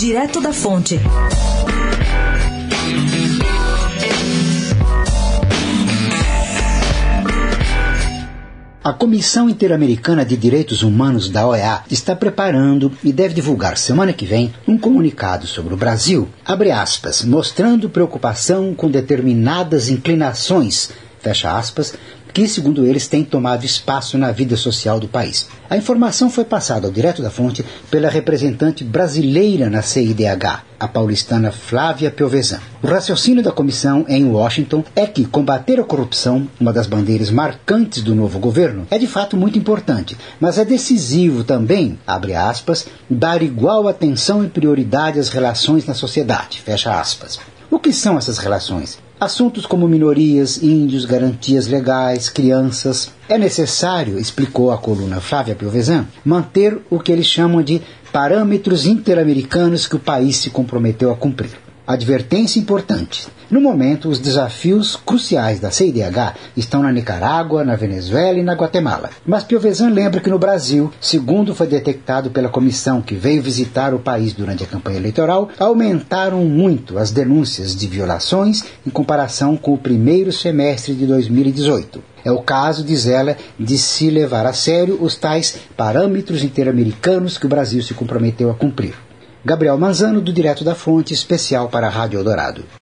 Direto da Fonte. A Comissão Interamericana de Direitos Humanos da OEA está preparando e deve divulgar semana que vem um comunicado sobre o Brasil, aspas, mostrando preocupação com determinadas inclinações, fecha aspas, que, segundo eles, têm tomado espaço na vida social do país. A informação foi passada ao direto da fonte pela representante brasileira na CIDH, a paulistana Flávia Piovesan. O raciocínio da comissão em Washington é que combater a corrupção, uma das bandeiras marcantes do novo governo, é de fato muito importante, mas é decisivo também, abre aspas, dar igual atenção e prioridade às relações na sociedade, fecha aspas. O que são essas relações? Assuntos como minorias, índios, garantias legais, crianças. É necessário, explicou a coluna Flávia Piovesan, manter o que eles chamam de parâmetros interamericanos que o país se comprometeu a cumprir. Advertência importante. No momento, os desafios cruciais da CIDH estão na Nicarágua, na Venezuela e na Guatemala. Mas Piovesan lembra que no Brasil, segundo foi detectado pela comissão que veio visitar o país durante a campanha eleitoral, aumentaram muito as denúncias de violações em comparação com o primeiro semestre de 2018. É o caso, diz ela, de se levar a sério os tais parâmetros interamericanos que o Brasil se comprometeu a cumprir. Gabriel Manzano, do Direto da Fonte, especial para a Rádio Eldorado.